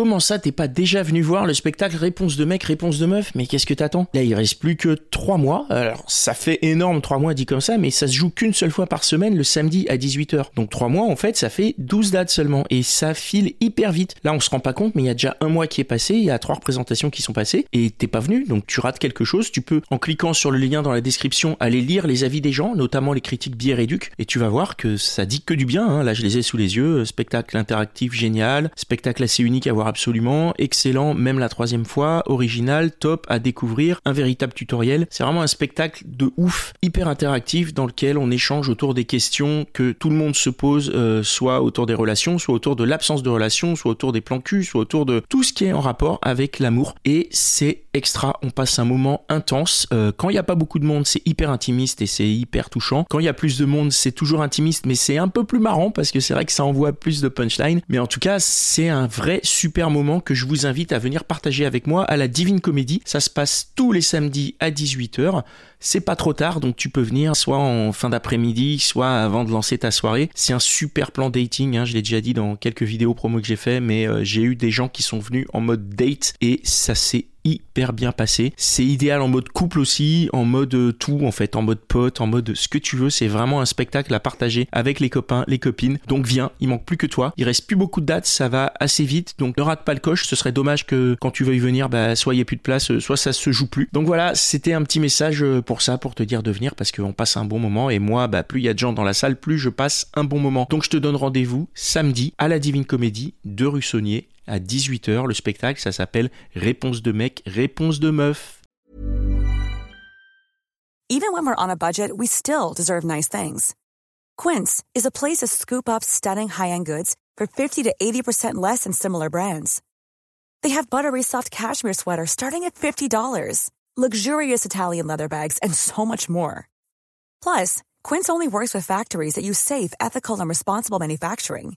Comment ça, t'es pas déjà venu voir le spectacle Réponse de mec, réponse de meuf? Mais qu'est-ce que t'attends? Là, il reste plus que trois mois. Alors, ça fait énorme, trois mois dit comme ça, mais ça se joue qu'une seule fois par semaine, le samedi à 18h. Donc trois mois, en fait, ça fait 12 dates seulement. Et ça file hyper vite. Là, on se rend pas compte, mais il y a déjà un mois qui est passé, il y a trois représentations qui sont passées, et t'es pas venu, donc tu rates quelque chose. Tu peux, en cliquant sur le lien dans la description, aller lire les avis des gens, notamment les critiques bière et duc, et tu vas voir que ça dit que du bien. hein. Là, je les ai sous les yeux. Spectacle interactif génial, spectacle assez unique à voir absolument, excellent, même la troisième fois, original, top à découvrir, un véritable tutoriel. C'est vraiment un spectacle de ouf, hyper interactif, dans lequel on échange autour des questions que tout le monde se pose, euh, soit autour des relations, soit autour de l'absence de relations, soit autour des plans cul, soit autour de tout ce qui est en rapport avec l'amour. Et c'est extra, on passe un moment intense. Euh, quand il n'y a pas beaucoup de monde, c'est hyper intimiste et c'est hyper touchant. Quand il y a plus de monde, c'est toujours intimiste, mais c'est un peu plus marrant parce que c'est vrai que ça envoie plus de punchline. Mais en tout cas, c'est un vrai super moment que je vous invite à venir partager avec moi à la Divine Comédie. Ça se passe tous les samedis à 18h. C'est pas trop tard, donc tu peux venir soit en fin d'après-midi, soit avant de lancer ta soirée. C'est un super plan dating, hein, je l'ai déjà dit dans quelques vidéos promo que j'ai fait, mais euh, j'ai eu des gens qui sont venus en mode date et ça s'est hyper bien passé. C'est idéal en mode couple aussi, en mode euh, tout en fait, en mode pote, en mode ce que tu veux. C'est vraiment un spectacle à partager avec les copains, les copines. Donc viens, il manque plus que toi. Il reste plus beaucoup de dates, ça va assez vite. Donc ne rate pas le coche. Ce serait dommage que quand tu veuilles venir, bah, soit il n'y ait plus de place, euh, soit ça se joue plus. Donc voilà, c'était un petit message euh, pour ça, pour te dire de venir parce qu'on passe un bon moment. Et moi, bah, plus il y a de gens dans la salle, plus je passe un bon moment. Donc je te donne rendez-vous samedi à la Divine Comédie de Russonnier à 18h. Le spectacle, ça s'appelle Réponse de mec, réponse de meuf. Even when we're on a budget, we still deserve nice things. Quince is a place to scoop up stunning high-end goods for 50 to 80% less than similar brands. They have buttery soft cashmere sweaters starting at $50, luxurious Italian leather bags, and so much more. Plus, Quince only works with factories that use safe, ethical, and responsible manufacturing.